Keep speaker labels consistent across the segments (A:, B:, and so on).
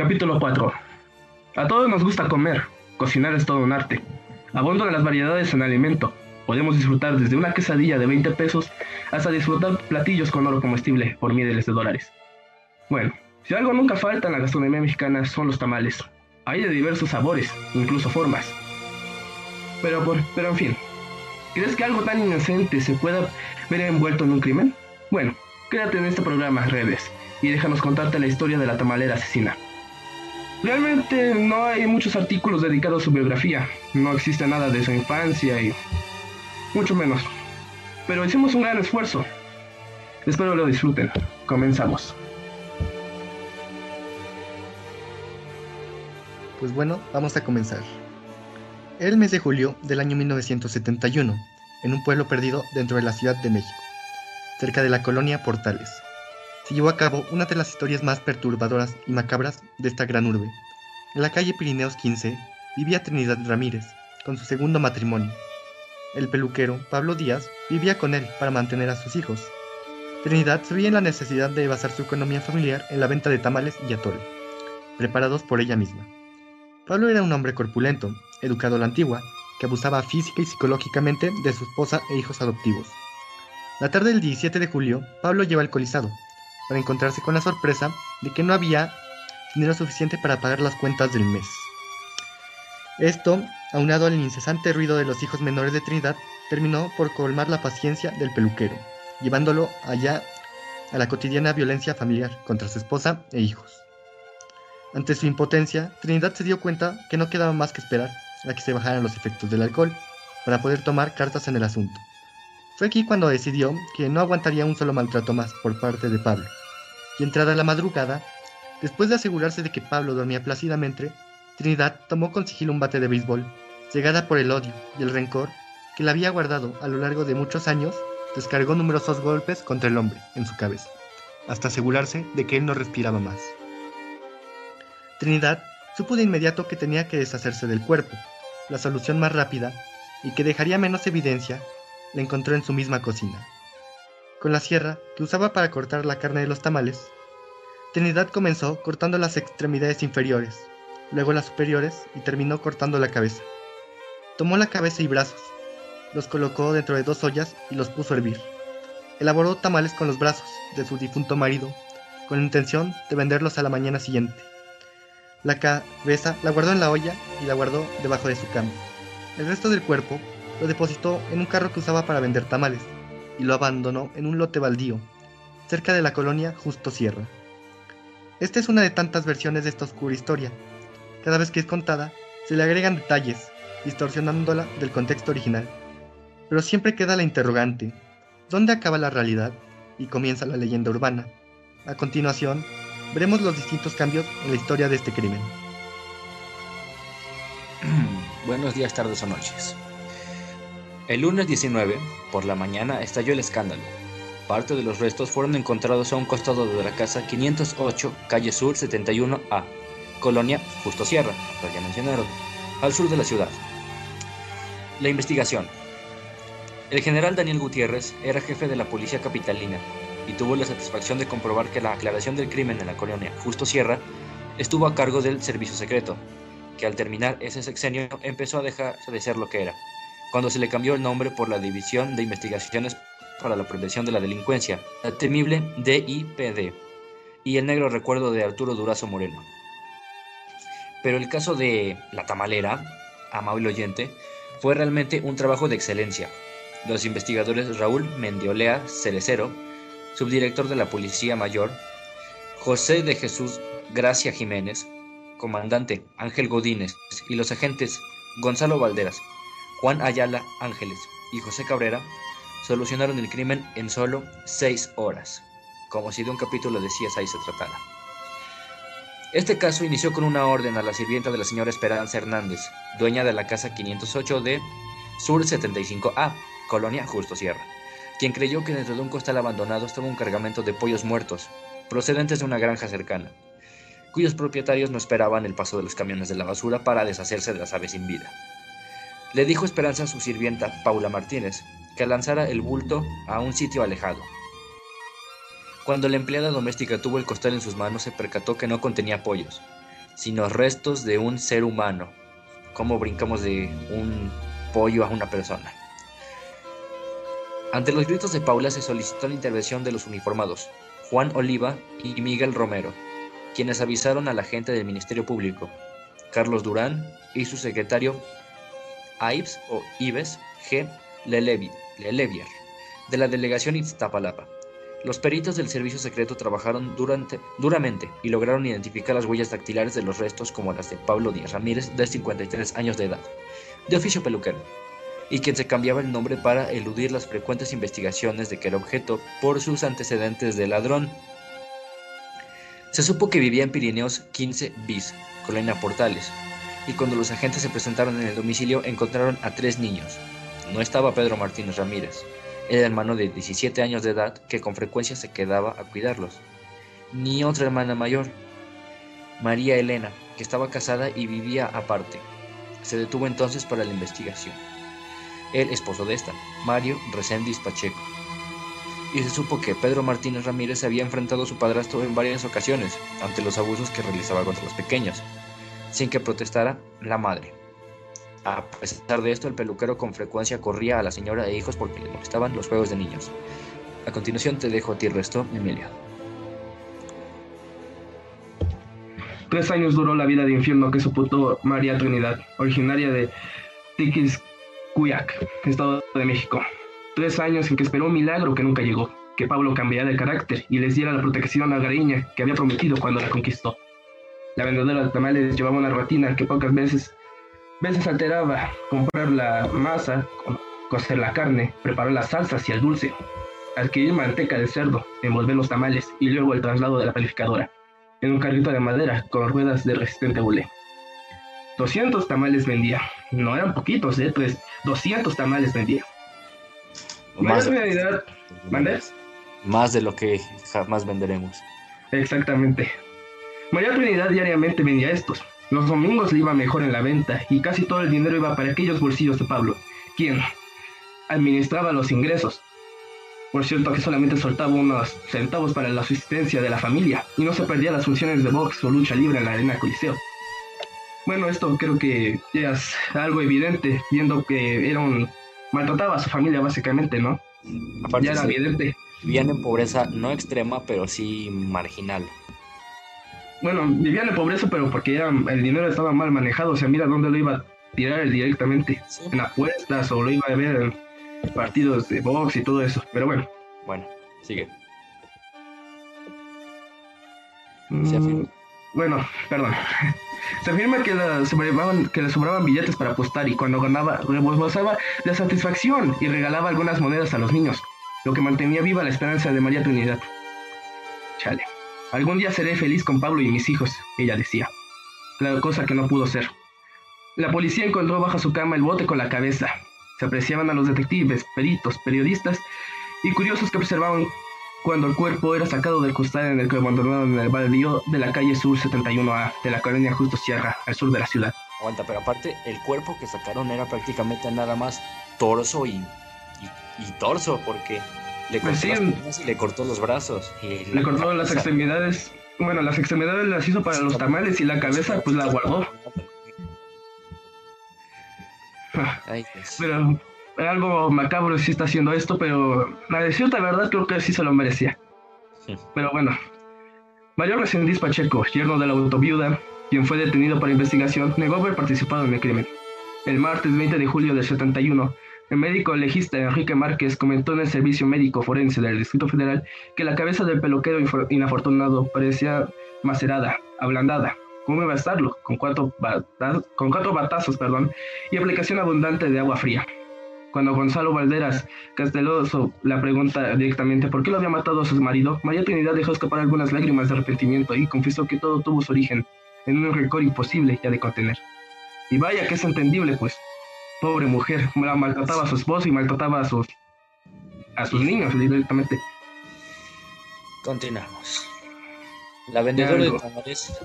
A: Capítulo 4. A todos nos gusta comer. Cocinar es todo un arte. Abundan las variedades en alimento. Podemos disfrutar desde una quesadilla de 20 pesos hasta disfrutar platillos con oro comestible por miles de dólares. Bueno, si algo nunca falta en la gastronomía mexicana son los tamales. Hay de diversos sabores, incluso formas. Pero, por, pero en fin, ¿crees que algo tan inocente se pueda ver envuelto en un crimen? Bueno, quédate en este programa, Redes, y déjanos contarte la historia de la tamalera asesina. Realmente no hay muchos artículos dedicados a su biografía, no existe nada de su infancia y mucho menos. Pero hicimos un gran esfuerzo. Espero lo disfruten. Comenzamos.
B: Pues bueno, vamos a comenzar. Era el mes de julio del año 1971, en un pueblo perdido dentro de la Ciudad de México, cerca de la colonia Portales. Se llevó a cabo una de las historias más perturbadoras y macabras de esta gran urbe. En la calle Pirineos 15 vivía Trinidad Ramírez, con su segundo matrimonio. El peluquero, Pablo Díaz, vivía con él para mantener a sus hijos. Trinidad se veía en la necesidad de basar su economía familiar en la venta de tamales y atole, preparados por ella misma. Pablo era un hombre corpulento, educado a la antigua, que abusaba física y psicológicamente de su esposa e hijos adoptivos. La tarde del 17 de julio, Pablo lleva alcoholizado, para encontrarse con la sorpresa de que no había dinero suficiente para pagar las cuentas del mes. Esto, aunado al incesante ruido de los hijos menores de Trinidad, terminó por colmar la paciencia del peluquero, llevándolo allá a la cotidiana violencia familiar contra su esposa e hijos. Ante su impotencia, Trinidad se dio cuenta que no quedaba más que esperar a que se bajaran los efectos del alcohol para poder tomar cartas en el asunto. Fue aquí cuando decidió que no aguantaría un solo maltrato más por parte de Pablo. Y entrada la madrugada, después de asegurarse de que Pablo dormía plácidamente, Trinidad tomó con sigilo un bate de béisbol, cegada por el odio y el rencor que la había guardado a lo largo de muchos años, descargó numerosos golpes contra el hombre en su cabeza, hasta asegurarse de que él no respiraba más. Trinidad supo de inmediato que tenía que deshacerse del cuerpo. La solución más rápida, y que dejaría menos evidencia, la encontró en su misma cocina. Con la sierra que usaba para cortar la carne de los tamales, Trinidad comenzó cortando las extremidades inferiores, luego las superiores y terminó cortando la cabeza. Tomó la cabeza y brazos, los colocó dentro de dos ollas y los puso a hervir. Elaboró tamales con los brazos de su difunto marido, con la intención de venderlos a la mañana siguiente. La cabeza la guardó en la olla y la guardó debajo de su cama. El resto del cuerpo lo depositó en un carro que usaba para vender tamales y lo abandonó en un lote baldío, cerca de la colonia Justo Sierra. Esta es una de tantas versiones de esta oscura historia. Cada vez que es contada, se le agregan detalles, distorsionándola del contexto original. Pero siempre queda la interrogante, ¿dónde acaba la realidad y comienza la leyenda urbana? A continuación, veremos los distintos cambios en la historia de este crimen.
C: Buenos días, tardes o noches. El lunes 19, por la mañana, estalló el escándalo. Parte de los restos fueron encontrados a un costado de la casa 508, calle Sur 71A, Colonia Justo Sierra, lo ya mencionaron, al sur de la ciudad. La investigación. El general Daniel Gutiérrez era jefe de la policía capitalina y tuvo la satisfacción de comprobar que la aclaración del crimen en la colonia Justo Sierra estuvo a cargo del servicio secreto, que al terminar ese sexenio empezó a dejar de ser lo que era, cuando se le cambió el nombre por la División de Investigaciones para la Prevención de la Delincuencia, la temible DIPD, y el negro recuerdo de Arturo Durazo Moreno. Pero el caso de La Tamalera, amable oyente, fue realmente un trabajo de excelencia. Los investigadores Raúl Mendiolea Cerecero, subdirector de la Policía Mayor, José de Jesús Gracia Jiménez, comandante Ángel Godínez y los agentes Gonzalo Valderas, Juan Ayala Ángeles y José Cabrera solucionaron el crimen en solo seis horas, como si de un capítulo de CSI se tratara. Este caso inició con una orden a la sirvienta de la señora Esperanza Hernández, dueña de la casa 508 de Sur 75A, Colonia Justo Sierra, quien creyó que dentro de un costal abandonado estaba un cargamento de pollos muertos, procedentes de una granja cercana, cuyos propietarios no esperaban el paso de los camiones de la basura para deshacerse de las aves sin vida. Le dijo Esperanza a su sirvienta, Paula Martínez, que lanzara el bulto a un sitio alejado, cuando la empleada doméstica tuvo el costal en sus manos, se percató que no contenía pollos, sino restos de un ser humano. Como brincamos de un pollo a una persona. Ante los gritos de Paula se solicitó la intervención de los uniformados, Juan Oliva y Miguel Romero, quienes avisaron a la gente del Ministerio Público, Carlos Durán y su secretario Ives o Ives G. Lelevier, de la delegación Iztapalapa. Los peritos del servicio secreto trabajaron duramente y lograron identificar las huellas dactilares de los restos como las de Pablo Díaz Ramírez, de 53 años de edad, de oficio peluquero, y quien se cambiaba el nombre para eludir las frecuentes investigaciones de que era objeto por sus antecedentes de ladrón. Se supo que vivía en Pirineos 15 bis, Colonia Portales, y cuando los agentes se presentaron en el domicilio encontraron a tres niños. No estaba Pedro Martínez Ramírez, el hermano de 17 años de edad que con frecuencia se quedaba a cuidarlos, ni otra hermana mayor, María Elena, que estaba casada y vivía aparte. Se detuvo entonces para la investigación. El esposo de esta, Mario Reséndiz Pacheco, y se supo que Pedro Martínez Ramírez había enfrentado a su padrastro en varias ocasiones ante los abusos que realizaba contra los pequeños, sin que protestara la madre. A pesar de esto, el peluquero con frecuencia corría a la señora e hijos porque le molestaban los juegos de niños. A continuación te dejo a ti el resto, Emilio.
A: Tres años duró la vida de infierno que soportó María Trinidad, originaria de Tiquiscuyac, Estado de México tres años en que esperó un milagro que nunca llegó, que Pablo cambiara de carácter y les diera la protección a Gariña que había prometido cuando la conquistó. La vendedora de tamales llevaba una rutina que pocas veces, veces alteraba, comprar la masa, cocer la carne, preparar las salsas y el dulce, adquirir manteca de cerdo, envolver los tamales y luego el traslado de la panificadora, en un carrito de madera con ruedas de resistente bulé. 200 tamales vendía, no eran poquitos, ¿eh? Pues 200 tamales vendía.
C: Más, de, más de lo que jamás venderemos.
A: Exactamente. María Trinidad diariamente vendía estos. Los domingos le iba mejor en la venta y casi todo el dinero iba para aquellos bolsillos de Pablo, quien administraba los ingresos. Por cierto que solamente soltaba unos centavos para la subsistencia de la familia y no se perdía las funciones de box o lucha libre en la arena Coliseo. Bueno, esto creo que ya es algo evidente, viendo que era un maltrataba a su familia básicamente, ¿no?
C: Aparte ya era evidente. Vivían en pobreza no extrema, pero sí marginal.
A: Bueno, vivían en pobreza, pero porque el dinero estaba mal manejado. O sea, mira dónde lo iba a tirar directamente. En apuestas o lo iba a ver en partidos de box y todo eso. Pero bueno.
C: Bueno, sigue.
A: Mm, bueno, perdón. Se afirma que, que le sobraban billetes para apostar y cuando ganaba rebosaba de satisfacción y regalaba algunas monedas a los niños, lo que mantenía viva la esperanza de María Trinidad. Chale, algún día seré feliz con Pablo y mis hijos, ella decía. La cosa que no pudo ser. La policía encontró bajo su cama el bote con la cabeza. Se apreciaban a los detectives, peritos, periodistas y curiosos que observaban cuando el cuerpo era sacado del costal en el que abandonado en el baldío de la calle Sur 71A de la colonia Justo Sierra, al sur de la ciudad.
C: Aguanta, pero aparte, el cuerpo que sacaron era prácticamente nada más torso y, y, torso, porque le pues cortó las y le cortó los brazos.
A: Le cortó las extremidades. Bueno, las extremidades las hizo para los tamales y la cabeza pues la guardó. Ay, Pero algo macabro si está haciendo esto, pero la de cierta verdad creo que sí se lo merecía. Pero bueno, Mayor Resendiz Pacheco, yerno de la autoviuda, quien fue detenido por investigación, negó haber participado en el crimen. El martes 20 de julio del 71, el médico legista Enrique Márquez comentó en el Servicio Médico Forense del Distrito Federal que la cabeza del peluquero inafortunado parecía macerada, ablandada. ¿Cómo iba a estarlo? Con cuatro, con cuatro batazos perdón, y aplicación abundante de agua fría. Cuando Gonzalo Valderas Casteloso la pregunta directamente por qué lo había matado a su marido, María Trinidad dejó escapar algunas lágrimas de arrepentimiento y confesó que todo tuvo su origen en un rencor imposible ya de contener. Y vaya que es entendible, pues. Pobre mujer, la maltrataba a su esposo y maltrataba a sus, a sus niños directamente.
C: Continuamos. La vendedora de tamales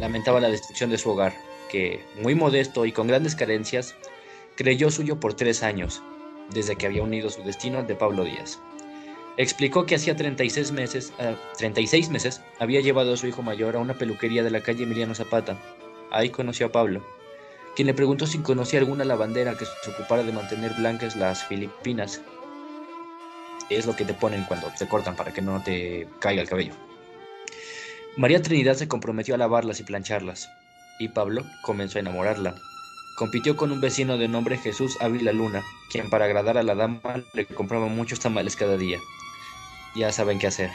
C: lamentaba la destrucción de su hogar, que, muy modesto y con grandes carencias, creyó suyo por tres años, desde que había unido su destino al de Pablo Díaz. Explicó que hacía 36 meses, 36 ah, meses había llevado a su hijo mayor a una peluquería de la calle Emiliano Zapata. Ahí conoció a Pablo, quien le preguntó si conocía alguna lavandera que se ocupara de mantener blancas las Filipinas. Es lo que te ponen cuando te cortan para que no te caiga el cabello. María Trinidad se comprometió a lavarlas y plancharlas, y Pablo comenzó a enamorarla. Compitió con un vecino de nombre Jesús Ávila Luna, quien para agradar a la dama le compraba muchos tamales cada día ya saben qué hacer.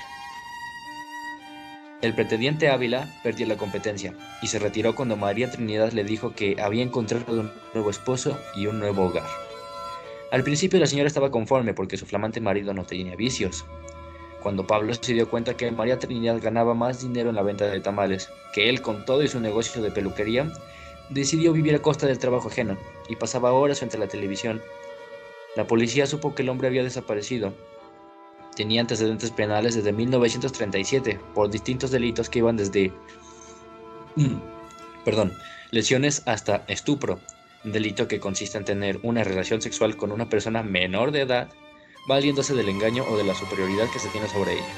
C: El pretendiente Ávila perdió la competencia y se retiró cuando María Trinidad le dijo que había encontrado un nuevo esposo y un nuevo hogar. Al principio la señora estaba conforme porque su flamante marido no tenía vicios. Cuando Pablo se dio cuenta que María Trinidad ganaba más dinero en la venta de tamales que él con todo y su negocio de peluquería, decidió vivir a costa del trabajo ajeno y pasaba horas frente a la televisión. La policía supo que el hombre había desaparecido tenía antecedentes penales desde 1937 por distintos delitos que iban desde mm, perdón, lesiones hasta estupro, delito que consiste en tener una relación sexual con una persona menor de edad, valiéndose del engaño o de la superioridad que se tiene sobre ella.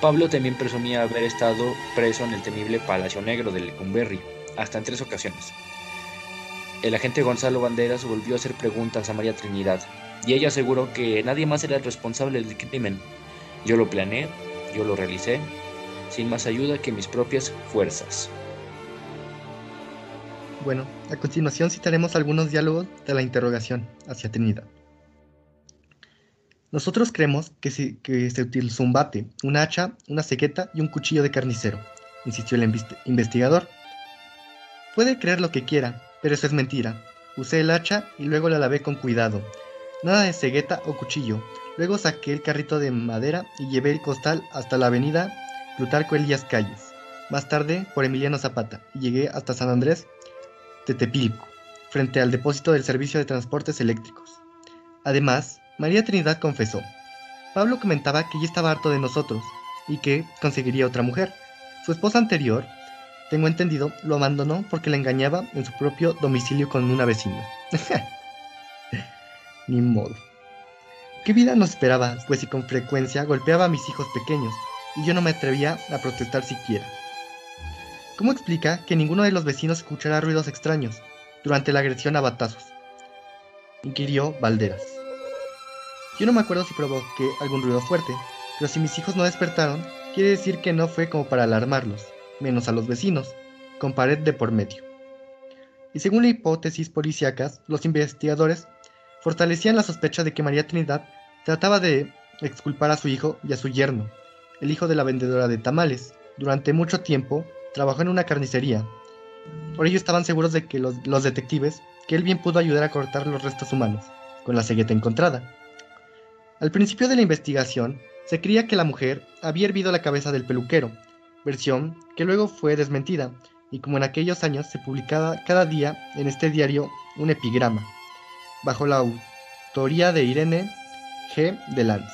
C: Pablo también presumía haber estado preso en el temible Palacio Negro de Lecumberri, hasta en tres ocasiones. El agente Gonzalo Banderas volvió a hacer preguntas a María Trinidad, y ella aseguró que nadie más era el responsable del crimen. Yo lo planeé, yo lo realicé, sin más ayuda que mis propias fuerzas.
B: Bueno, a continuación citaremos algunos diálogos de la interrogación hacia Trinidad. Nosotros creemos que se, que se utilizó un bate, una hacha, una cegueta y un cuchillo de carnicero, insistió el investigador. Puede creer lo que quiera, pero eso es mentira. Usé el hacha y luego la lavé con cuidado, Nada de cegueta o cuchillo. Luego saqué el carrito de madera y llevé el costal hasta la avenida Plutarco Elías Calles. Más tarde por Emiliano Zapata y llegué hasta San Andrés Tetepilco, frente al depósito del servicio de transportes eléctricos. Además, María Trinidad confesó. Pablo comentaba que ya estaba harto de nosotros y que conseguiría otra mujer. Su esposa anterior, tengo entendido, lo abandonó porque la engañaba en su propio domicilio con una vecina. Ni modo. ¿Qué vida nos esperaba? Pues si con frecuencia golpeaba a mis hijos pequeños, y yo no me atrevía a protestar siquiera. ¿Cómo explica que ninguno de los vecinos escuchara ruidos extraños durante la agresión a batazos? Inquirió Valderas. Yo no me acuerdo si provoqué algún ruido fuerte, pero si mis hijos no despertaron, quiere decir que no fue como para alarmarlos, menos a los vecinos, con pared de por medio. Y según la hipótesis policíacas, los investigadores fortalecían la sospecha de que María Trinidad trataba de exculpar a su hijo y a su yerno, el hijo de la vendedora de tamales. Durante mucho tiempo trabajó en una carnicería. Por ello estaban seguros de que los, detectives, que él bien pudo ayudar a cortar los restos humanos, con la cegueta encontrada. Al principio de la investigación, se creía que la mujer había hervido la cabeza del peluquero, versión que luego fue desmentida, y como en aquellos años se publicaba cada día en este diario un epigrama bajo la autoría de Irene G. de Lanz,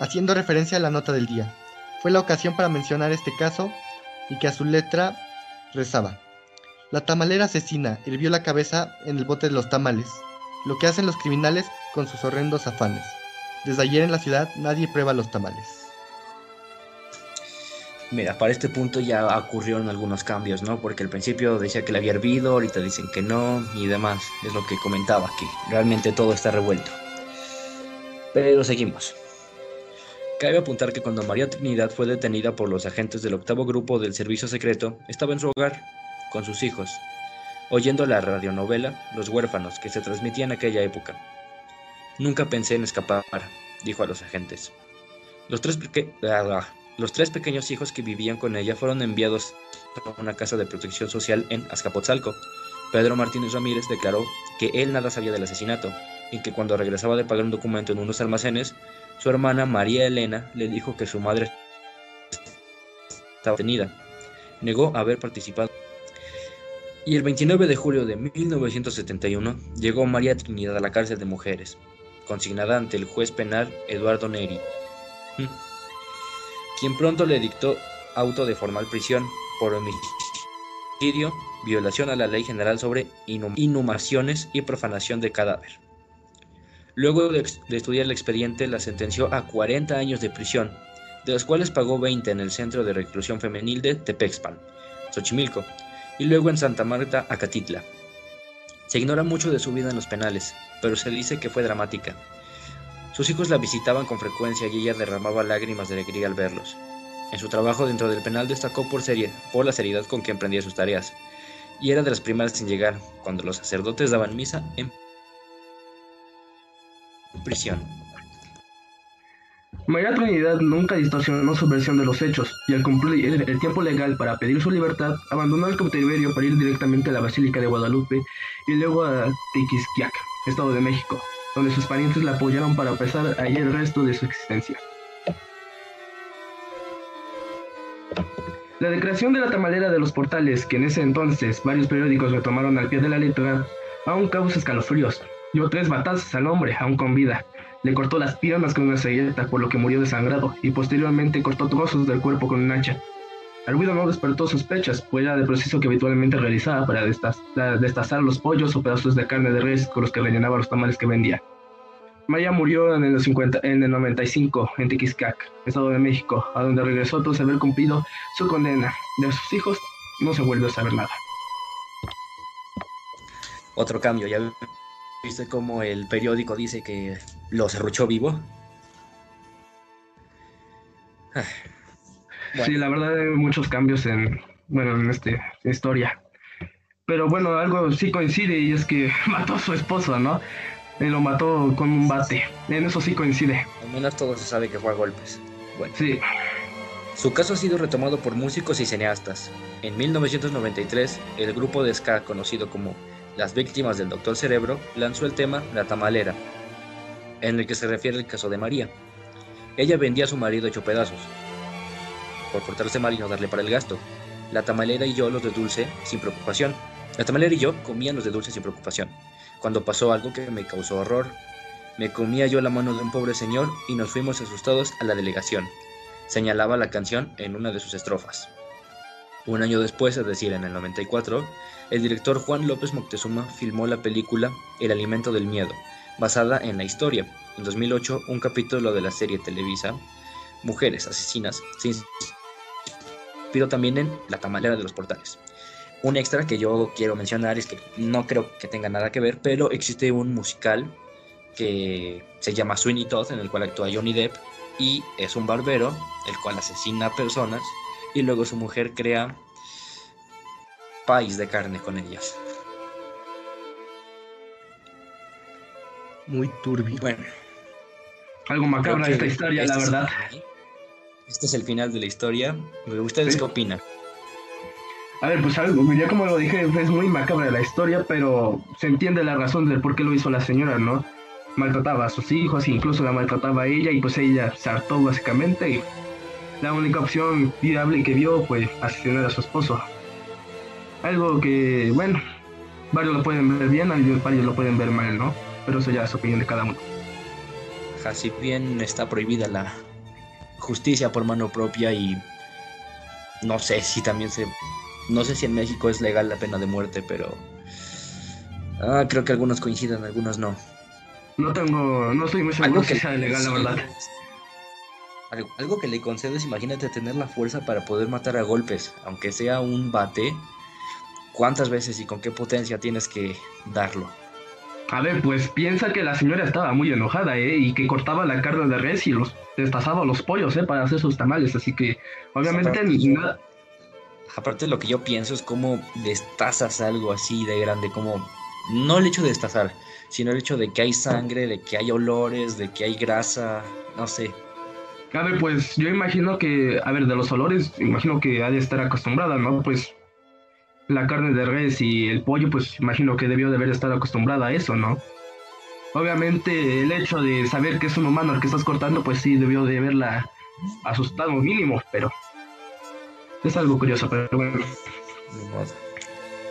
B: haciendo referencia a la nota del día. Fue la ocasión para mencionar este caso y que a su letra rezaba. La tamalera asesina hirvió la cabeza en el bote de los tamales, lo que hacen los criminales con sus horrendos afanes. Desde ayer en la ciudad nadie prueba los tamales.
C: Mira, para este punto ya ocurrieron algunos cambios, ¿no? Porque al principio decía que le había hervido, ahorita dicen que no y demás. Es lo que comentaba aquí. Realmente todo está revuelto. Pero seguimos. Cabe apuntar que cuando María Trinidad fue detenida por los agentes del octavo grupo del servicio secreto, estaba en su hogar, con sus hijos, oyendo la radionovela Los huérfanos que se transmitía en aquella época. Nunca pensé en escapar, dijo a los agentes. Los tres, ah, los tres pequeños hijos que vivían con ella fueron enviados a una casa de protección social en Azcapotzalco. Pedro Martínez Ramírez declaró que él nada sabía del asesinato y que cuando regresaba de pagar un documento en unos almacenes, su hermana María Elena le dijo que su madre estaba detenida. Negó haber participado. Y el 29 de julio de 1971 llegó María Trinidad a la cárcel de mujeres, consignada ante el juez penal Eduardo Neri. Quien pronto le dictó auto de formal prisión por homicidio, violación a la ley general sobre inhumaciones y profanación de cadáver. Luego de, estudiar el expediente, la sentenció a 40 años de prisión, de los cuales pagó 20 en el Centro de Reclusión Femenil de Tepexpan, Xochimilco, y luego en Santa Marta, Acatitla. Se ignora mucho de su vida en los penales, pero se dice que fue dramática. Sus hijos la visitaban con frecuencia y ella derramaba lágrimas de alegría al verlos. En su trabajo dentro del penal destacó por, por la seriedad con que emprendía sus tareas, y era de las primeras en llegar cuando los sacerdotes daban misa en prisión.
A: María Trinidad nunca distorsionó su versión de los hechos, y al cumplir el, tiempo legal para pedir su libertad, abandonó el cautiverio para ir directamente a la Basílica de Guadalupe y luego a Tiquisquiac, Estado de México, donde sus parientes la apoyaron para pasar ahí el resto de su existencia. La declaración de la tamalera de los portales, que en ese entonces varios periódicos retomaron al pie de la letra, aún causa escalofríos. Dio tres batazos al hombre, aún con vida. Le cortó las piernas con una selleta, por lo que murió desangrado, y posteriormente cortó trozos del cuerpo con un hacha. El no despertó sospechas, pues era el proceso que habitualmente realizaba para destazar los pollos o pedazos de carne de res con los que rellenaba los tamales que vendía. Maya murió en el, 50, en el 95 en Tiquiscac, Estado de México, a donde regresó tras haber cumplido su condena. De sus hijos no se vuelve a saber nada.
C: Otro cambio, ya viste cómo el periódico dice que lo cerruchó vivo.
A: Sí, la verdad hay muchos cambios en, bueno, en esta historia. Pero bueno, algo sí coincide y es que mató a su esposa, ¿no? y lo mató con un bate. En eso sí coincide.
C: Al menos todo se sabe que fue a golpes. Bueno.
A: Sí.
C: Su caso ha sido retomado por músicos y cineastas. En 1993, el grupo de ska conocido como Las Víctimas del Doctor Cerebro lanzó el tema La Tamalera, en el que se refiere al caso de María. Ella vendía a su marido hecho pedazos, por portarse mal y no darle para el gasto. La tamalera y yo los de dulce sin preocupación. La tamalera y yo comían los de dulce sin preocupación cuando pasó algo que me causó horror. Me comía yo la mano de un pobre señor y nos fuimos asustados a la delegación, señalaba la canción en una de sus estrofas. Un año después, es decir, en el 94, el director Juan López Moctezuma filmó la película El alimento del miedo, basada en la historia. En 2008, un capítulo de la serie Televisa, Mujeres Asesinas, se inspiró también en La tamalera de los portales. Un extra que yo quiero mencionar es que no creo que tenga nada que ver, pero existe un musical que se llama Sweeney Todd, en el cual actúa Johnny Depp, y es un barbero, el cual asesina personas, y luego su mujer crea país de carne con ellas.
B: Muy turbio.
C: Bueno.
A: Algo macabra esta historia, la verdad.
C: Este es el final de la historia. ¿Ustedes qué opinan?
A: A ver, pues algo, ya como lo dije, es muy macabra la historia, pero se entiende la razón del por qué lo hizo la señora, ¿no? Maltrataba a sus hijos, incluso la maltrataba a ella, y pues ella se hartó básicamente, y la única opción viable que vio fue asesinar a su esposo. Algo que, bueno, varios lo pueden ver bien, varios lo pueden ver mal, ¿no? Pero eso ya es opinión de cada uno.
C: Así bien está prohibida la justicia por mano propia y no sé si también se no sé si en México es legal la pena de muerte, pero ah, creo que algunos coinciden, algunos no.
A: No tengo, no estoy muy seguro que sea legal, la verdad.
C: Algo, que le concedes, imagínate tener la fuerza para poder matar a golpes, aunque sea un bate. ¿Cuántas veces y con qué potencia tienes que darlo?
A: A ver, pues piensa que la señora estaba muy enojada, ¿eh? Y que cortaba la carne de res y los destazaba los pollos, ¿eh? Para hacer sus tamales, así que obviamente nada,
C: aparte lo que yo pienso es cómo destazas algo así de grande, como no el hecho de destazar, sino el hecho de que hay sangre, de que hay olores, de que hay grasa, no sé.
A: A ver, pues yo imagino que, a ver, de los olores, imagino que ha de estar acostumbrada, ¿no? Pues la carne de res y el pollo, pues imagino que debió de haber estado acostumbrada a eso, ¿no? Obviamente el hecho de saber que es un humano el que estás cortando, pues sí debió de haberla asustado mínimo, pero es algo curioso, pero bueno.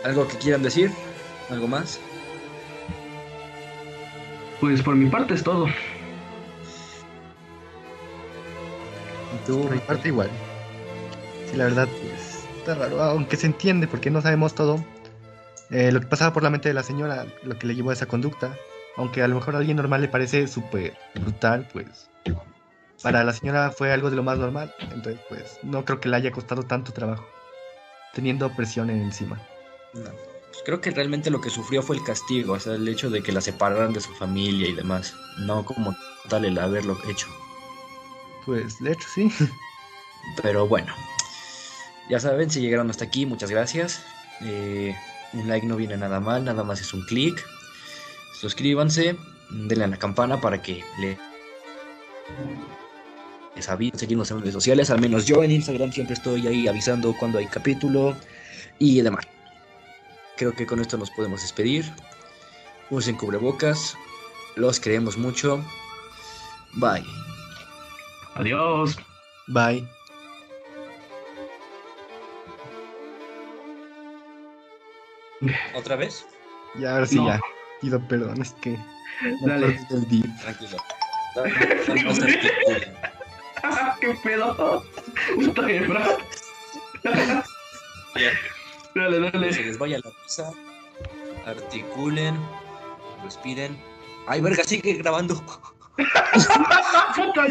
C: ¿Algo que quieran decir? ¿Algo más?
A: Pues por mi parte es todo.
B: Por mi parte igual. Sí, la verdad, pues, está raro, aunque se entiende porque no sabemos todo. Eh, lo que pasaba por la mente de la señora, lo que le llevó a esa conducta, aunque a lo mejor a alguien normal le parece súper brutal, pues para la señora fue algo de lo más normal. Entonces, pues no creo que le haya costado tanto trabajo, teniendo presión encima.
C: No. Pues creo que realmente lo que sufrió fue el castigo, o sea, el hecho de que la separaran de su familia y demás, no como tal el haberlo hecho.
B: Pues de hecho sí.
C: Pero bueno, ya saben, si llegaron hasta aquí, muchas gracias. Eh, un like no viene nada mal, nada más es un clic. Suscríbanse, denle a la campana para que le les avisen, seguirnos en redes sociales, al menos yo en Instagram siempre estoy ahí avisando cuando hay capítulo y demás. Creo que con esto nos podemos despedir. Usen cubrebocas, los queremos mucho. Bye.
A: Adiós.
B: Bye.
C: ¿Otra vez?
B: Ya, ahora sí,
A: No.
B: ya. Pido perdón, es que.
A: Dale.
C: Tranquilo. Se articulen.
A: ¿Qué pedo? Puta. Dale,
C: Que se
A: dale.
C: les vaya la pizza. Articulen. Respiren. Ay, verga, sigue grabando.
A: Puta,